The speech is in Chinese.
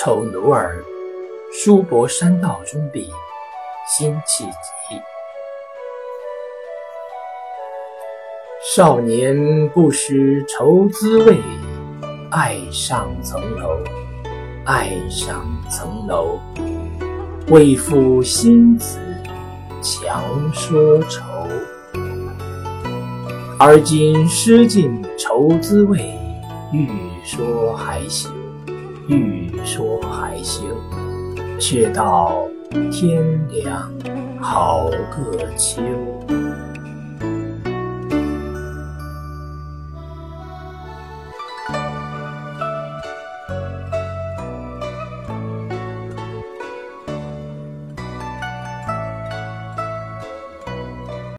丑奴儿，书博山道中笔，辛弃疾。少年不识愁滋味，爱上层楼，爱上层楼。为赋新词强说愁。而今识尽愁滋味，欲说还休。欲说还休，却道天凉好个秋。